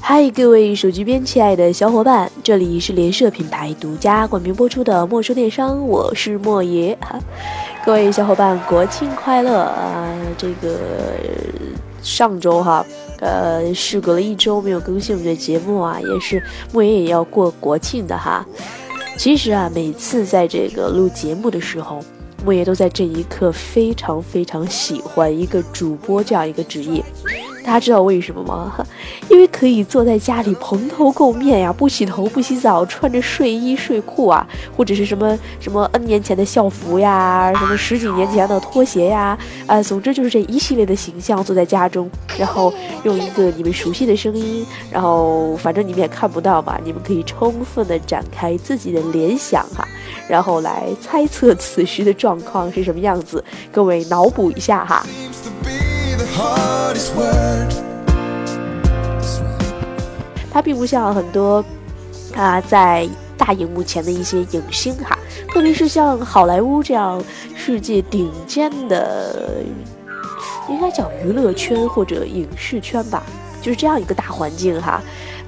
嗨，各位手机边亲爱的小伙伴，这里是联社品牌独家冠名播出的莫说电商，我是莫爷哈。各位小伙伴，国庆快乐啊！这个上周哈，呃，事隔了一周没有更新我们的节目啊，也是莫爷也要过国庆的哈。其实啊，每次在这个录节目的时候，莫爷都在这一刻非常非常喜欢一个主播这样一个职业。大家知道为什么吗？因为可以坐在家里蓬头垢面呀，不洗头不洗澡，穿着睡衣睡裤啊，或者是什么什么 N 年前的校服呀，什么十几年前的拖鞋呀，啊，总之就是这一系列的形象坐在家中，然后用一个你们熟悉的声音，然后反正你们也看不到嘛，你们可以充分的展开自己的联想哈，然后来猜测此时的状况是什么样子，各位脑补一下哈。他并不像很多啊在大荧幕前的一些影星哈，特别是像好莱坞这样世界顶尖的，应该叫娱乐圈或者影视圈吧，就是这样一个大环境哈。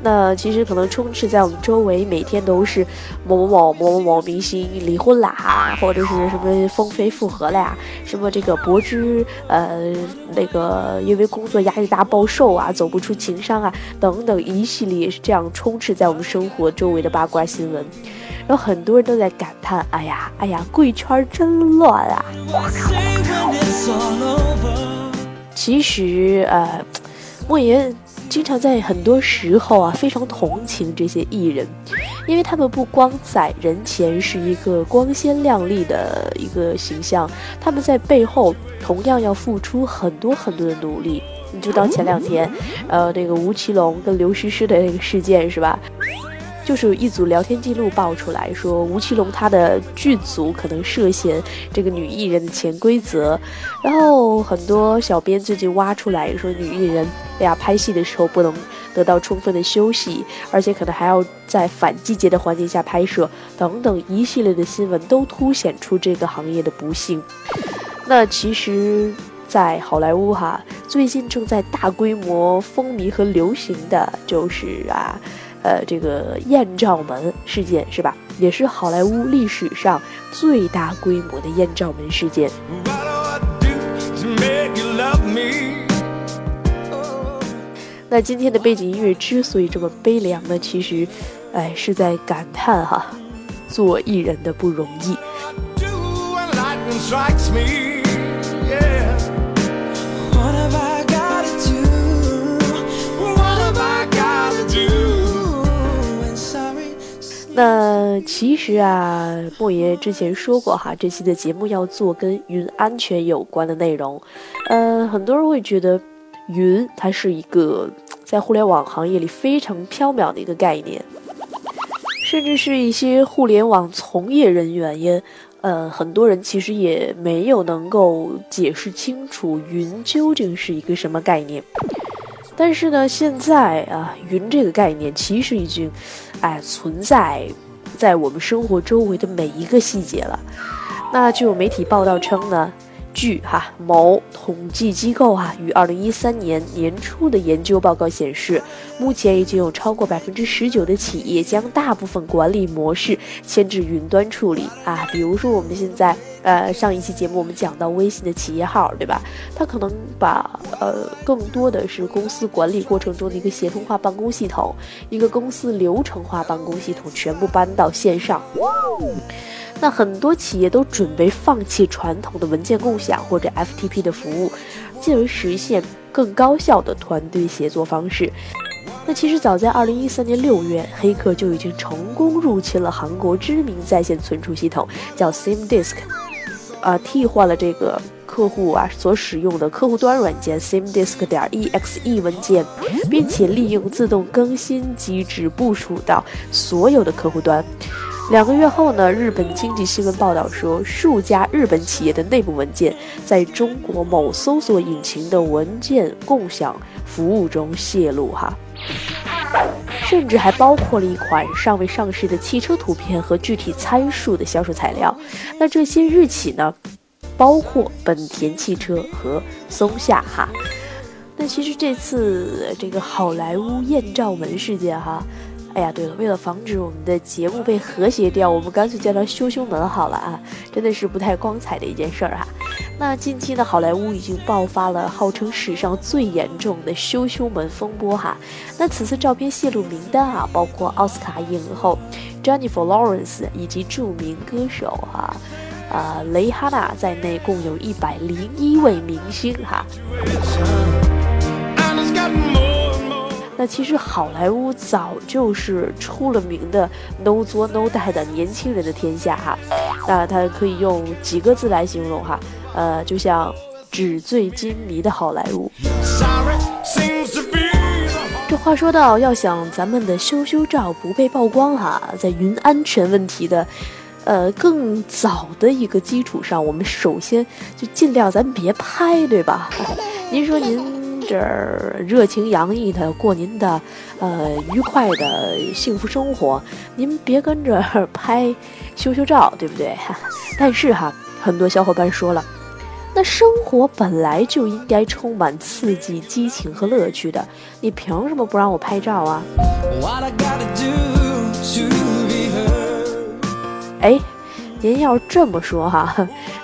那其实可能充斥在我们周围，每天都是某某某某某某明星离婚啦，或者是什么风飞复合了呀，什么这个柏芝呃那个因为工作压力大暴瘦啊，走不出情伤啊等等一系列是这样充斥在我们生活周围的八卦新闻，然后很多人都在感叹：哎呀哎呀，贵圈真乱啊！其实呃，莫言。经常在很多时候啊，非常同情这些艺人，因为他们不光在人前是一个光鲜亮丽的一个形象，他们在背后同样要付出很多很多的努力。你就当前两天，呃，那个吴奇隆跟刘诗诗的那个事件是吧？就是一组聊天记录爆出来说，吴奇隆他的剧组可能涉嫌这个女艺人的潜规则，然后很多小编最近挖出来说，女艺人哎呀拍戏的时候不能得到充分的休息，而且可能还要在反季节的环境下拍摄，等等一系列的新闻都凸显出这个行业的不幸。那其实，在好莱坞哈，最近正在大规模风靡和流行的就是啊。呃，这个艳照门事件是吧？也是好莱坞历史上最大规模的艳照门事件。那今天的背景音乐之所以这么悲凉呢，其实，哎，是在感叹哈，做艺人的不容易。那其实啊，莫爷之前说过哈，这期的节目要做跟云安全有关的内容。呃，很多人会觉得云它是一个在互联网行业里非常缥缈的一个概念，甚至是一些互联网从业人员也，呃，很多人其实也没有能够解释清楚云究竟是一个什么概念。但是呢，现在啊，云这个概念其实已经，哎，存在在我们生活周围的每一个细节了。那就有媒体报道称呢。据哈某统计机构哈于二零一三年年初的研究报告显示，目前已经有超过百分之十九的企业将大部分管理模式迁至云端处理啊。比如说我们现在呃上一期节目我们讲到微信的企业号对吧？它可能把呃更多的是公司管理过程中的一个协同化办公系统，一个公司流程化办公系统全部搬到线上。那很多企业都准备放弃传统的文件共享或者 FTP 的服务，进而实现更高效的团队协作方式。那其实早在2013年6月，黑客就已经成功入侵了韩国知名在线存储系统，叫 SimDisk，啊，替换了这个客户啊所使用的客户端软件 SimDisk 点 exe 文件，并且利用自动更新机制部署到所有的客户端。两个月后呢，日本经济新闻报道说，数家日本企业的内部文件在中国某搜索引擎的文件共享服务中泄露，哈，甚至还包括了一款尚未上市的汽车图片和具体参数的销售材料。那这些日企呢，包括本田汽车和松下哈。那其实这次这个好莱坞艳照门事件哈。哎呀，对了，为了防止我们的节目被和谐掉，我们干脆叫它“羞羞门”好了啊，真的是不太光彩的一件事儿哈。那近期呢，好莱坞已经爆发了号称史上最严重的“羞羞门”风波哈。那此次照片泄露名单啊，包括奥斯卡影后 Jennifer Lawrence 以及著名歌手哈，呃，蕾哈娜在内，共有一百零一位明星哈。那其实好莱坞早就是出了名的 no 作 no die 的年轻人的天下哈，那它可以用几个字来形容哈，呃，就像纸醉金迷的好莱坞。这话说到，要想咱们的羞羞照不被曝光哈，在云安全问题的，呃，更早的一个基础上，我们首先就尽量咱别拍，对吧？您说您。这儿热情洋溢的过您的，呃，愉快的幸福生活，您别跟着拍羞羞照，对不对？但是哈，很多小伙伴说了，那生活本来就应该充满刺激、激情和乐趣的，你凭什么不让我拍照啊？哎。您要这么说哈，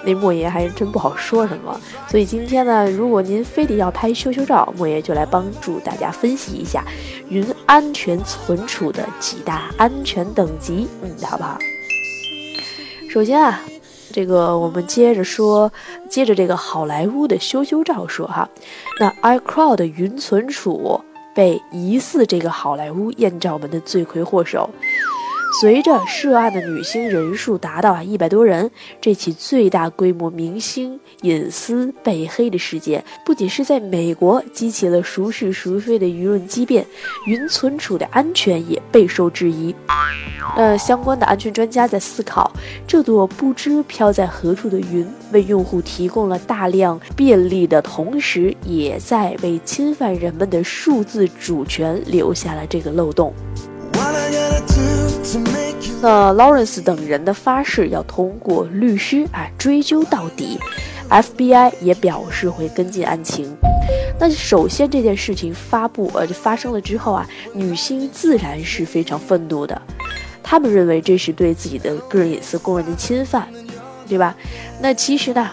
那莫爷还真不好说什么。所以今天呢，如果您非得要拍羞羞照，莫爷就来帮助大家分析一下云安全存储的几大安全等级，嗯，好不好？首先啊，这个我们接着说，接着这个好莱坞的羞羞照说哈，那 iCloud 云存储被疑似这个好莱坞艳照门的罪魁祸首。随着涉案的女星人数达到啊一百多人，这起最大规模明星隐私被黑的事件，不仅是在美国激起了孰是孰非的舆论激辩，云存储的安全也备受质疑。那，相关的安全专家在思考，这朵不知飘在何处的云，为用户提供了大量便利的同时，也在为侵犯人们的数字主权留下了这个漏洞。那 Lawrence 等人的发誓要通过律师啊追究到底，FBI 也表示会跟进案情。那首先这件事情发布呃发生了之后啊，女星自然是非常愤怒的，他们认为这是对自己的个人隐私公然的侵犯，对吧？那其实呢，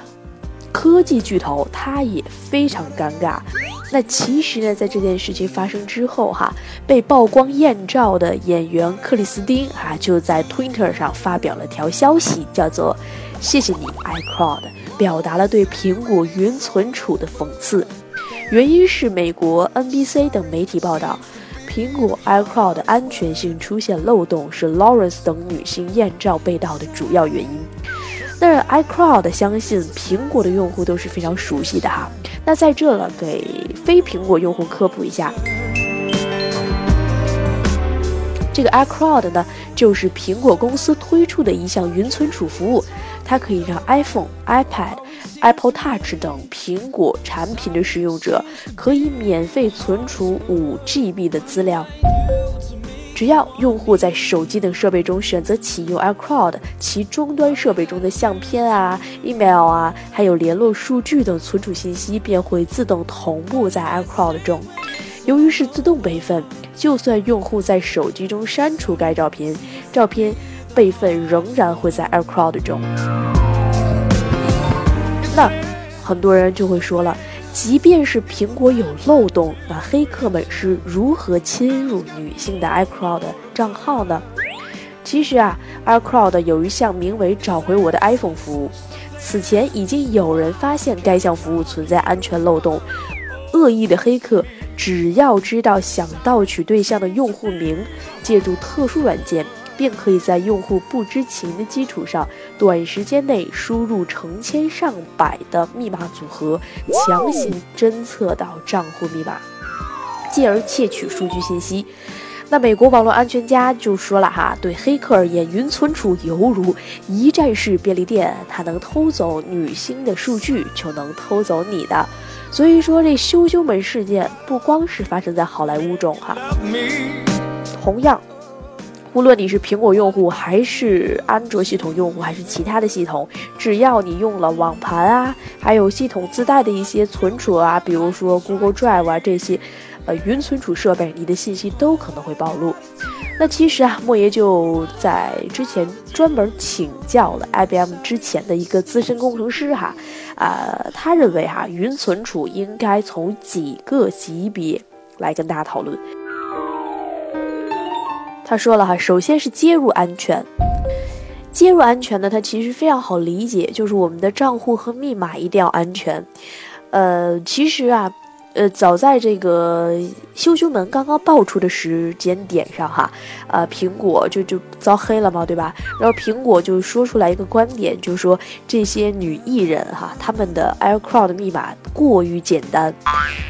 科技巨头他也非常尴尬。那其实呢，在这件事情发生之后，哈，被曝光艳照的演员克里斯汀啊，就在 Twitter 上发表了条消息，叫做“谢谢你，iCloud”，表达了对苹果云存储的讽刺。原因是美国 NBC 等媒体报道，苹果 iCloud 安全性出现漏洞，是 Lawrence 等女星艳照被盗的主要原因。那 iCloud 相信苹果的用户都是非常熟悉的哈。那在这了，给非苹果用户科普一下，这个 iCloud 呢，就是苹果公司推出的一项云存储服务，它可以让 iPhone、iPad、Apple Touch 等苹果产品的使用者可以免费存储五 GB 的资料。只要用户在手机等设备中选择启用 iCloud，其终端设备中的相片啊、email 啊，还有联络数据等存储信息便会自动同步在 iCloud 中。由于是自动备份，就算用户在手机中删除该照片，照片备份仍然会在 iCloud 中。那很多人就会说了。即便是苹果有漏洞，那黑客们是如何侵入女性的 iCloud 账号呢？其实啊，iCloud 有一项名为“找回我的 iPhone” 服务，此前已经有人发现该项服务存在安全漏洞。恶意的黑客只要知道想盗取对象的用户名，借助特殊软件。便可以在用户不知情的基础上，短时间内输入成千上百的密码组合，强行侦测到账户密码，继而窃取数据信息。那美国网络安全家就说了哈，对黑客而言，云存储犹如一站式便利店，它能偷走女星的数据，就能偷走你的。所以说，这羞羞门事件不光是发生在好莱坞中哈，同样。无论你是苹果用户，还是安卓系统用户，还是其他的系统，只要你用了网盘啊，还有系统自带的一些存储啊，比如说 Google Drive 啊这些，呃，云存储设备，你的信息都可能会暴露。那其实啊，莫爷就在之前专门请教了 IBM 之前的一个资深工程师哈，啊，他认为哈，云存储应该从几个级别来跟大家讨论。他说了哈，首先是接入安全。接入安全呢，它其实非常好理解，就是我们的账户和密码一定要安全。呃，其实啊，呃，早在这个羞羞门刚刚爆出的时间点上哈，呃，苹果就就遭黑了嘛，对吧？然后苹果就说出来一个观点，就是说这些女艺人哈，他们的 iCloud 密码过于简单。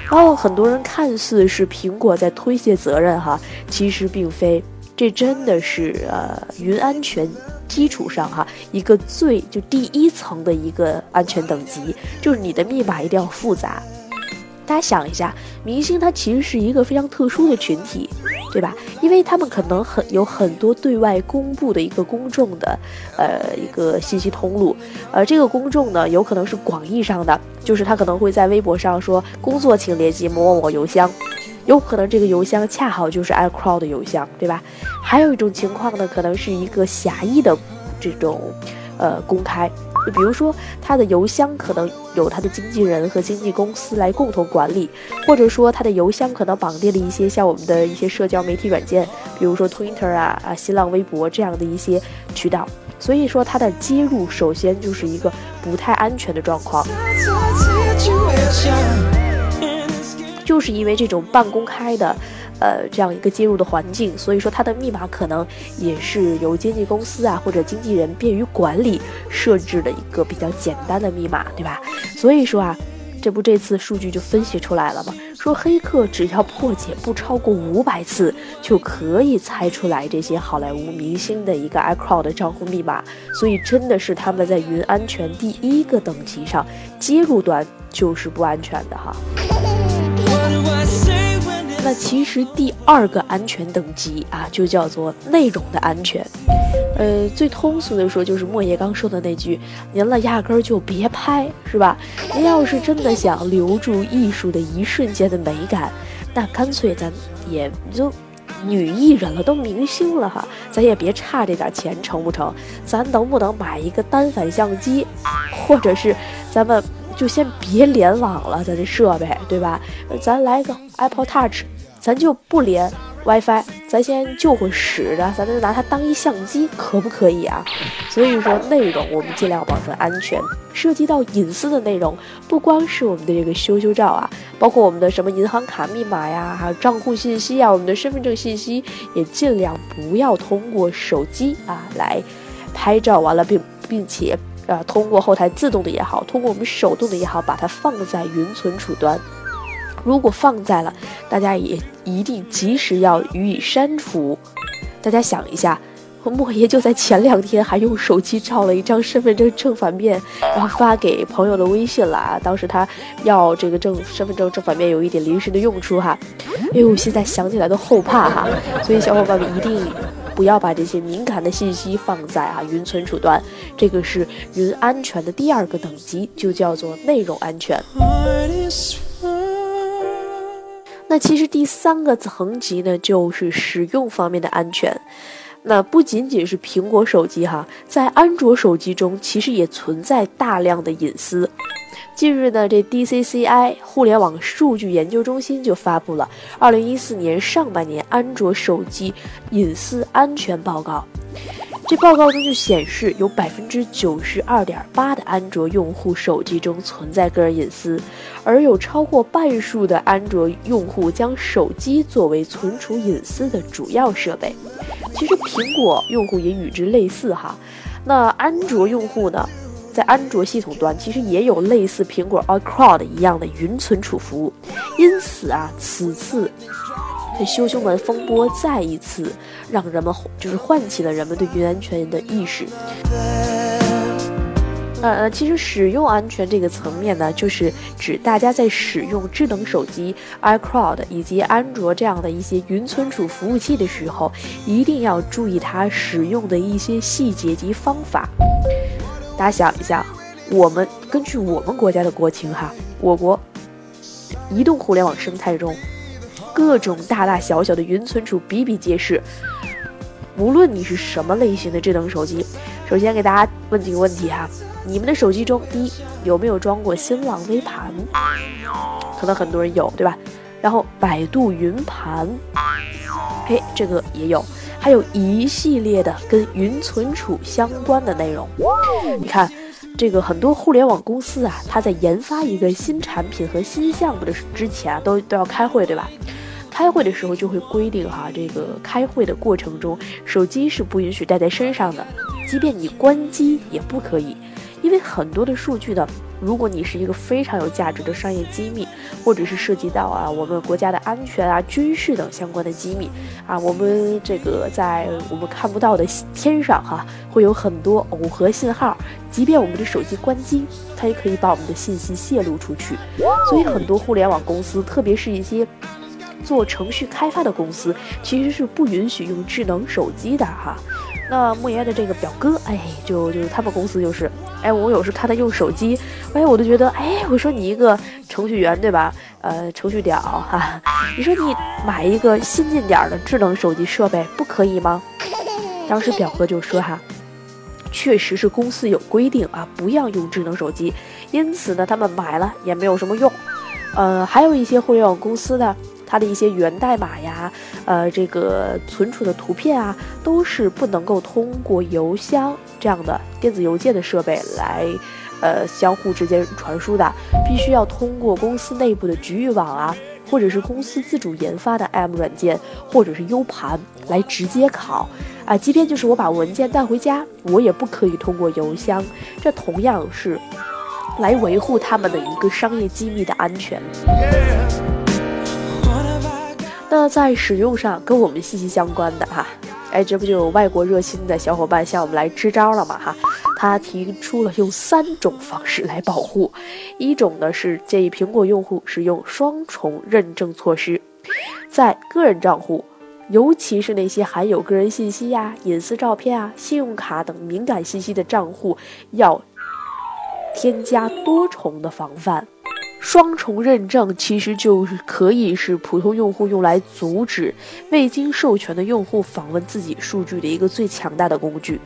然后很多人看似是苹果在推卸责任哈，其实并非。这真的是呃，云安全基础上哈，一个最就第一层的一个安全等级，就是你的密码一定要复杂。大家想一下，明星他其实是一个非常特殊的群体，对吧？因为他们可能很有很多对外公布的一个公众的呃一个信息通路，呃，这个公众呢，有可能是广义上的，就是他可能会在微博上说工作请联系某某某邮箱。有可能这个邮箱恰好就是 iCloud 的邮箱，对吧？还有一种情况呢，可能是一个狭义的这种呃公开，就比如说他的邮箱可能有他的经纪人和经纪公司来共同管理，或者说他的邮箱可能绑定了一些像我们的一些社交媒体软件，比如说 Twitter 啊啊新浪微博这样的一些渠道，所以说它的接入首先就是一个不太安全的状况。就是因为这种半公开的，呃，这样一个接入的环境，所以说它的密码可能也是由经纪公司啊或者经纪人便于管理设置的一个比较简单的密码，对吧？所以说啊，这不这次数据就分析出来了吗？说黑客只要破解不超过五百次，就可以猜出来这些好莱坞明星的一个 iCloud 的账户密码，所以真的是他们在云安全第一个等级上接入端就是不安全的哈。那其实第二个安全等级啊，就叫做内容的安全。呃，最通俗的说，就是莫言刚说的那句：“您了压根儿就别拍，是吧？您要是真的想留住艺术的一瞬间的美感，那干脆咱也就女艺人了，都明星了哈，咱也别差这点钱，成不成？咱能不能买一个单反相机，或者是咱们？”就先别联网了，咱这设备对吧？咱来个 Apple Touch，咱就不连 WiFi，咱先就会使着，咱就拿它当一相机，可不可以啊？所以说内容我们尽量保证安全，涉及到隐私的内容，不光是我们的这个羞羞照啊，包括我们的什么银行卡密码呀，还有账户信息啊，我们的身份证信息，也尽量不要通过手机啊来拍照，完了并并且。呃，通过后台自动的也好，通过我们手动的也好，把它放在云存储端。如果放在了，大家也一定及时要予以删除。大家想一下，莫爷就在前两天还用手机照了一张身份证正反面，然后发给朋友的微信了啊。当时他要这个正身份证正反面有一点临时的用处哈，因为我，现在想起来都后怕哈。所以小伙伴们一定。不要把这些敏感的信息放在啊云存储端，这个是云安全的第二个等级，就叫做内容安全。那其实第三个层级呢，就是使用方面的安全。那不仅仅是苹果手机哈，在安卓手机中其实也存在大量的隐私。近日呢，这 DCCI 互联网数据研究中心就发布了二零一四年上半年安卓手机隐私安全报告。这报告中就显示，有百分之九十二点八的安卓用户手机中存在个人隐私，而有超过半数的安卓用户将手机作为存储隐私的主要设备。其实苹果用户也与之类似哈，那安卓用户呢？在安卓系统端，其实也有类似苹果 iCloud 一样的云存储服务，因此啊，此次这羞羞门风波再一次让人们就是唤起了人们对云安全的意识。呃，其实使用安全这个层面呢，就是指大家在使用智能手机、iCloud 以及安卓这样的一些云存储服务器的时候，一定要注意它使用的一些细节及方法。大家想一下，我们根据我们国家的国情哈，我国移动互联网生态中，各种大大小小的云存储比比皆是。无论你是什么类型的智能手机，首先给大家问几个问题哈。你们的手机中，第一有没有装过新浪微盘？可能很多人有，对吧？然后百度云盘，嘿，这个也有，还有一系列的跟云存储相关的内容。你看，这个很多互联网公司啊，它在研发一个新产品和新项目的之前啊，都都要开会，对吧？开会的时候就会规定哈，这个开会的过程中，手机是不允许带在身上的，即便你关机也不可以。因为很多的数据呢，如果你是一个非常有价值的商业机密，或者是涉及到啊我们国家的安全啊、军事等相关的机密啊，我们这个在我们看不到的天上哈，会有很多耦合信号，即便我们的手机关机，它也可以把我们的信息泄露出去。所以很多互联网公司，特别是一些做程序开发的公司，其实是不允许用智能手机的哈。那莫言的这个表哥，哎，就就他们公司就是，哎，我有时看他用手机，哎，我都觉得，哎，我说你一个程序员对吧？呃，程序屌哈，你说你买一个新进点的智能手机设备不可以吗？当时表哥就说哈，确实是公司有规定啊，不要用智能手机，因此呢，他们买了也没有什么用。呃，还有一些互联网公司呢。它的一些源代码呀，呃，这个存储的图片啊，都是不能够通过邮箱这样的电子邮件的设备来，呃，相互之间传输的，必须要通过公司内部的局域网啊，或者是公司自主研发的 M 软件，或者是 U 盘来直接拷啊。即便就是我把文件带回家，我也不可以通过邮箱。这同样是来维护他们的一个商业机密的安全。那在使用上跟我们息息相关的哈，哎，这不就有外国热心的小伙伴向我们来支招了吗？哈，他提出了用三种方式来保护，一种呢是建议苹果用户使用双重认证措施，在个人账户，尤其是那些含有个人信息呀、隐私照片啊、信用卡等敏感信息的账户，要添加多重的防范。双重认证其实就可以是普通用户用来阻止未经授权的用户访问自己数据的一个最强大的工具。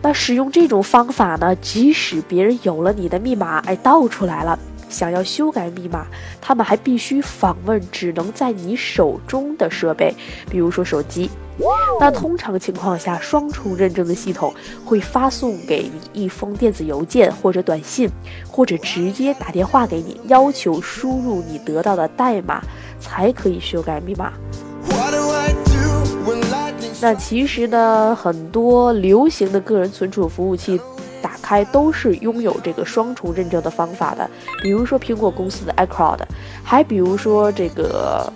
那使用这种方法呢，即使别人有了你的密码，哎，盗出来了，想要修改密码，他们还必须访问只能在你手中的设备，比如说手机。那通常情况下，双重认证的系统会发送给你一封电子邮件或者短信，或者直接打电话给你，要求输入你得到的代码才可以修改密码。那其实呢，很多流行的个人存储服务器打开都是拥有这个双重认证的方法的，比如说苹果公司的 iCloud，还比如说这个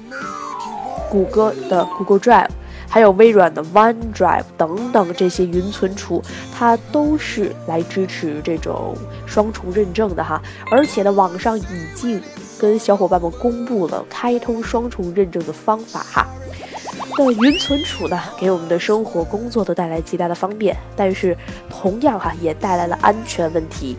谷歌的 Google Drive。还有微软的 OneDrive 等等这些云存储，它都是来支持这种双重认证的哈。而且呢，网上已经跟小伙伴们公布了开通双重认证的方法哈。那云存储呢，给我们的生活工作都带来极大的方便，但是同样哈也带来了安全问题。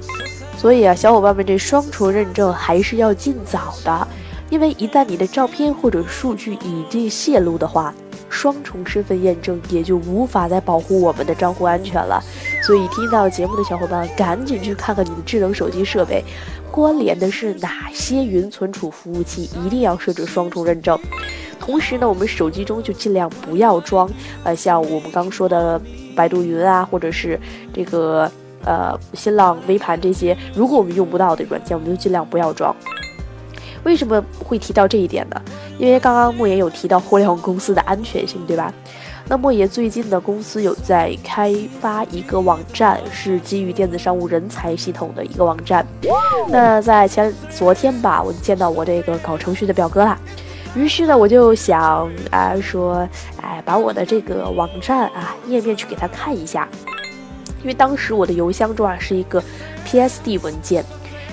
所以啊，小伙伴们这双重认证还是要尽早的，因为一旦你的照片或者数据已经泄露的话。双重身份验证也就无法再保护我们的账户安全了，所以听到节目的小伙伴赶紧去看看你的智能手机设备，关联的是哪些云存储服务器，一定要设置双重认证。同时呢，我们手机中就尽量不要装，呃，像我们刚说的百度云啊，或者是这个呃新浪微盘这些，如果我们用不到的软件，我们就尽量不要装。为什么会提到这一点呢？因为刚刚莫言有提到互联网公司的安全性，对吧？那莫言最近的公司有在开发一个网站，是基于电子商务人才系统的一个网站。那在前昨天吧，我就见到我这个搞程序的表哥了。于是呢，我就想啊说，哎，把我的这个网站啊页面去给他看一下。因为当时我的邮箱中啊是一个 PSD 文件。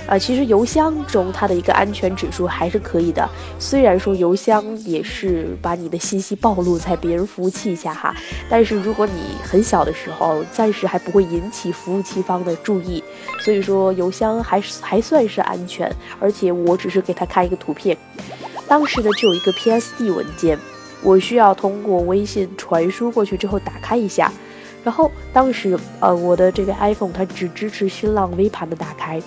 啊，其实邮箱中它的一个安全指数还是可以的。虽然说邮箱也是把你的信息暴露在别人服务器下哈，但是如果你很小的时候，暂时还不会引起服务器方的注意，所以说邮箱还是还算是安全。而且我只是给他看一个图片，当时呢就有一个 PSD 文件，我需要通过微信传输过去之后打开一下，然后当时呃我的这个 iPhone 它只支持新浪微盘的打开。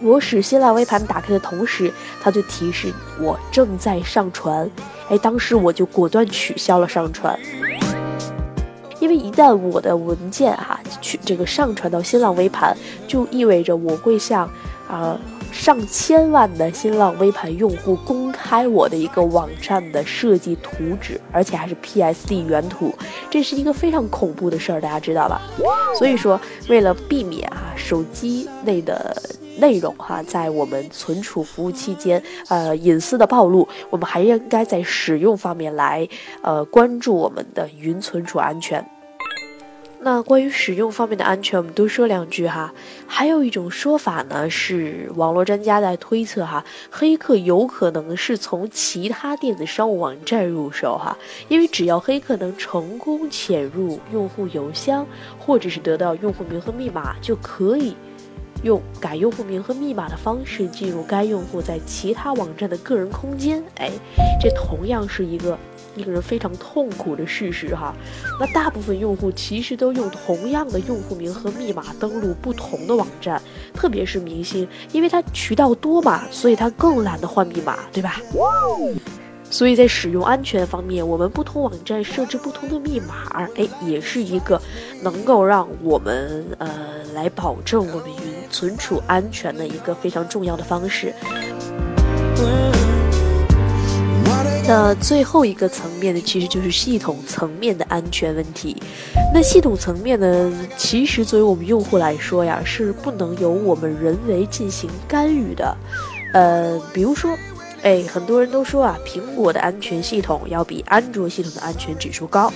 我使新浪微盘打开的同时，它就提示我正在上传。哎，当时我就果断取消了上传，因为一旦我的文件哈去这个上传到新浪微盘，就意味着我会向啊上千万的新浪微盘用户公开我的一个网站的设计图纸，而且还是 PSD 原图，这是一个非常恐怖的事儿，大家知道吧？所以说，为了避免啊手机内的。内容哈，在我们存储服务期间，呃，隐私的暴露，我们还应该在使用方面来，呃，关注我们的云存储安全。那关于使用方面的安全，我们多说两句哈。还有一种说法呢，是网络专家在推测哈，黑客有可能是从其他电子商务网站入手哈，因为只要黑客能成功潜入用户邮箱，或者是得到用户名和密码，就可以。用改用户名和密码的方式进入该用户在其他网站的个人空间，哎，这同样是一个令人非常痛苦的事实哈。那大部分用户其实都用同样的用户名和密码登录不同的网站，特别是明星，因为他渠道多嘛，所以他更懒得换密码，对吧？所以在使用安全方面，我们不同网站设置不同的密码，哎，也是一个能够让我们呃来保证我们存储安全的一个非常重要的方式。那最后一个层面呢，其实就是系统层面的安全问题。那系统层面呢，其实作为我们用户来说呀，是不能由我们人为进行干预的。呃，比如说。哎，很多人都说啊，苹果的安全系统要比安卓系统的安全指数高。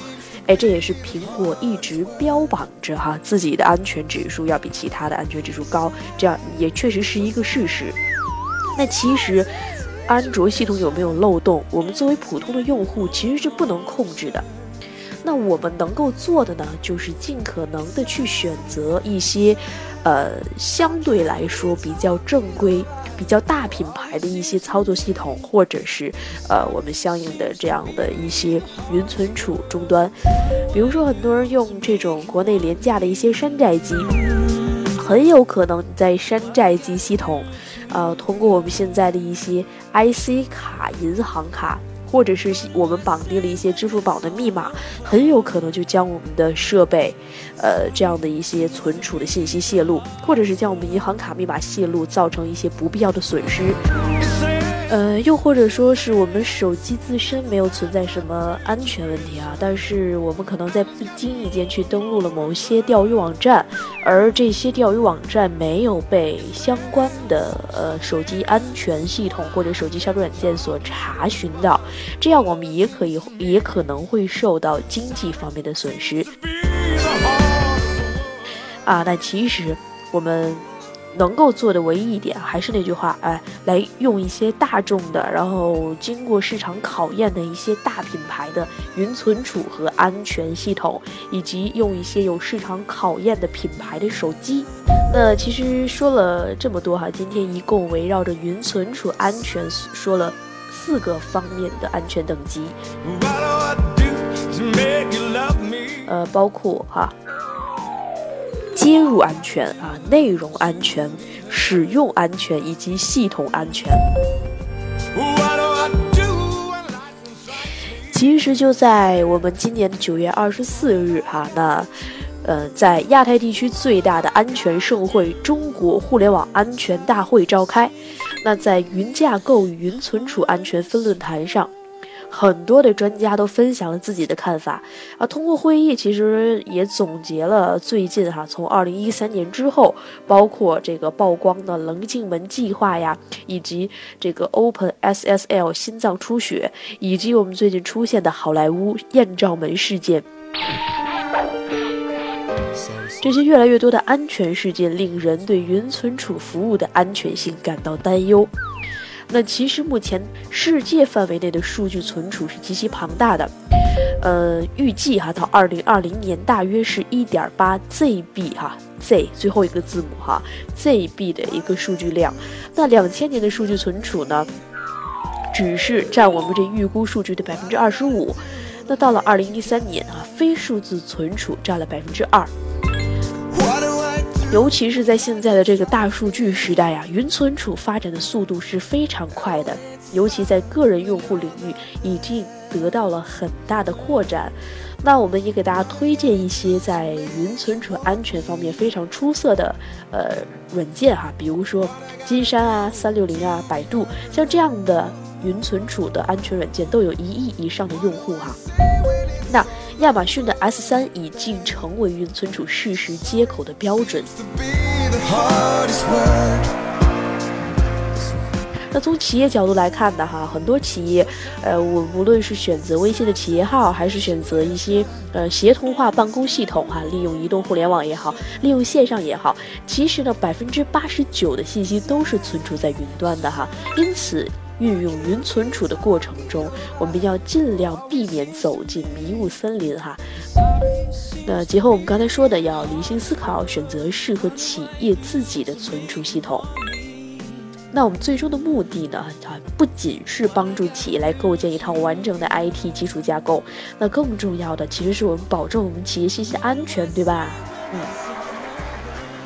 这也是苹果一直标榜着哈自己的安全指数要比其他的安全指数高，这样也确实是一个事实。那其实，安卓系统有没有漏洞，我们作为普通的用户其实是不能控制的。那我们能够做的呢，就是尽可能的去选择一些，呃，相对来说比较正规。比较大品牌的一些操作系统，或者是呃我们相应的这样的一些云存储终端，比如说很多人用这种国内廉价的一些山寨机，很有可能在山寨机系统，呃通过我们现在的一些 IC 卡、银行卡。或者是我们绑定了一些支付宝的密码，很有可能就将我们的设备，呃，这样的一些存储的信息泄露，或者是将我们银行卡密码泄露，造成一些不必要的损失。呃，又或者说是我们手机自身没有存在什么安全问题啊，但是我们可能在不经意间去登录了某些钓鱼网站，而这些钓鱼网站没有被相关的呃手机安全系统或者手机杀毒软件所查询到，这样我们也可以也可能会受到经济方面的损失。啊，但其实我们。能够做的唯一一点还是那句话，哎，来用一些大众的，然后经过市场考验的一些大品牌的云存储和安全系统，以及用一些有市场考验的品牌的手机。那其实说了这么多哈，今天一共围绕着云存储安全说了四个方面的安全等级，呃，包括哈。接入安全啊，内容安全、使用安全以及系统安全。其实就在我们今年九月二十四日哈，那呃，在亚太地区最大的安全盛会——中国互联网安全大会召开。那在云架构与云存储安全分论坛上。很多的专家都分享了自己的看法啊。通过会议，其实也总结了最近哈，从二零一三年之后，包括这个曝光的棱镜门计划呀，以及这个 Open SSL 心脏出血，以及我们最近出现的好莱坞艳照门事件。这些越来越多的安全事件，令人对云存储服务的安全性感到担忧。那其实目前世界范围内的数据存储是极其庞大的，呃，预计哈到二零二零年大约是一点八 ZB 哈 Z 最后一个字母哈 ZB 的一个数据量。那两千年的数据存储呢，只是占我们这预估数据的百分之二十五。那到了二零一三年啊，非数字存储占了百分之二。尤其是在现在的这个大数据时代呀，云存储发展的速度是非常快的，尤其在个人用户领域已经得到了很大的扩展。那我们也给大家推荐一些在云存储安全方面非常出色的呃软件哈，比如说金山啊、三六零啊、百度，像这样的云存储的安全软件都有一亿以上的用户哈。那亚马逊的 S 三已经成为云存储事实接口的标准。那从企业角度来看的哈，很多企业，呃，我无论是选择微信的企业号，还是选择一些呃协同化办公系统哈，利用移动互联网也好，利用线上也好，其实呢，百分之八十九的信息都是存储在云端的哈，因此。运用云存储的过程中，我们要尽量避免走进迷雾森林哈。那结合我们刚才说的，要理性思考，选择适合企业自己的存储系统。那我们最终的目的呢？啊，不仅是帮助企业来构建一套完整的 IT 基础架构，那更重要的其实是我们保证我们企业信息安全，对吧？嗯。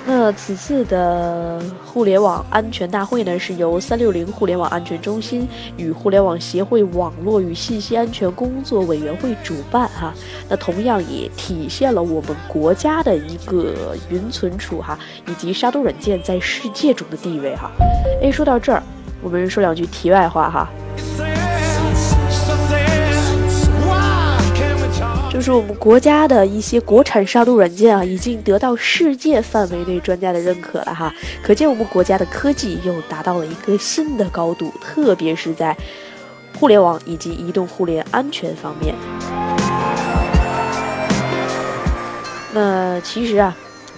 那此次的互联网安全大会呢，是由三六零互联网安全中心与互联网协会网络与信息安全工作委员会主办哈。那同样也体现了我们国家的一个云存储哈，以及杀毒软件在世界中的地位哈。诶，说到这儿，我们说两句题外话哈。就是我们国家的一些国产杀毒软件啊，已经得到世界范围内专家的认可了哈，可见我们国家的科技又达到了一个新的高度，特别是在互联网以及移动互联安全方面。那其实啊，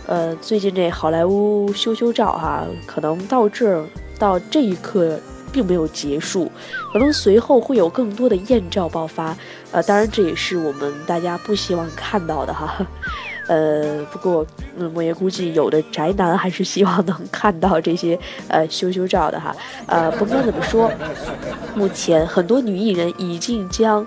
呃，最近这好莱坞羞羞照哈，可能到这儿到这一刻。并没有结束，可能随后会有更多的艳照爆发，呃，当然这也是我们大家不希望看到的哈，呃，不过，嗯，我也估计有的宅男还是希望能看到这些呃羞羞照的哈，呃，甭管怎么说，目前很多女艺人已经将。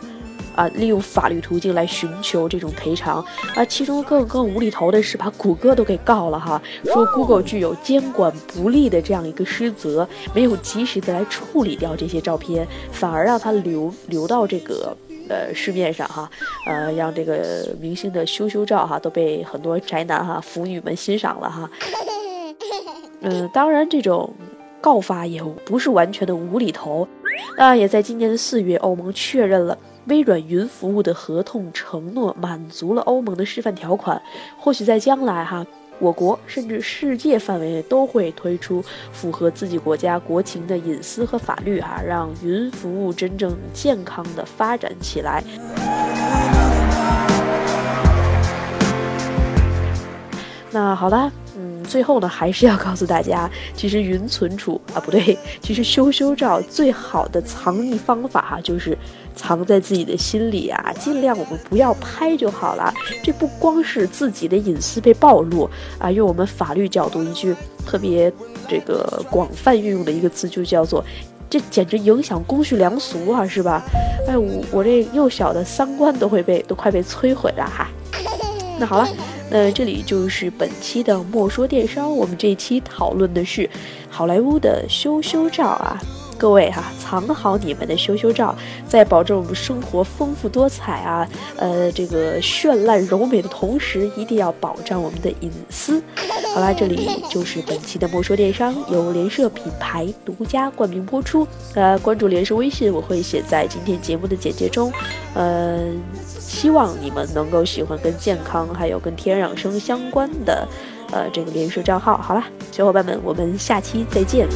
啊，利用法律途径来寻求这种赔偿啊，其中更更无厘头的是把谷歌都给告了哈，说 Google 具有监管不力的这样一个失责，没有及时的来处理掉这些照片，反而让它流流到这个呃市面上哈，呃，让这个明星的羞羞照哈都被很多宅男哈腐女们欣赏了哈。嗯，当然这种告发也不是完全的无厘头，那也在今年的四月，欧盟确认了。微软云服务的合同承诺满足了欧盟的示范条款，或许在将来哈，我国甚至世界范围内都会推出符合自己国家国情的隐私和法律哈，让云服务真正健康的发展起来。那好了。最后呢，还是要告诉大家，其实云存储啊，不对，其实修修照最好的藏匿方法哈，就是藏在自己的心里啊，尽量我们不要拍就好了。这不光是自己的隐私被暴露啊，用我们法律角度一句特别这个广泛运用的一个词，就叫做这简直影响公序良俗啊，是吧？哎，我我这幼小的三观都会被都快被摧毁了哈。那好了。那这里就是本期的莫说电商，我们这一期讨论的是好莱坞的羞羞照啊，各位哈，藏好你们的羞羞照，在保证我们生活丰富多彩啊，呃，这个绚烂柔美的同时，一定要保障我们的隐私。好啦，这里就是本期的莫说电商，由联社品牌独家冠名播出。呃，关注联社微信，我会写在今天节目的简介中。嗯。希望你们能够喜欢跟健康还有跟天然养生相关的，呃，这个联社账号。好了，小伙伴们，我们下期再见。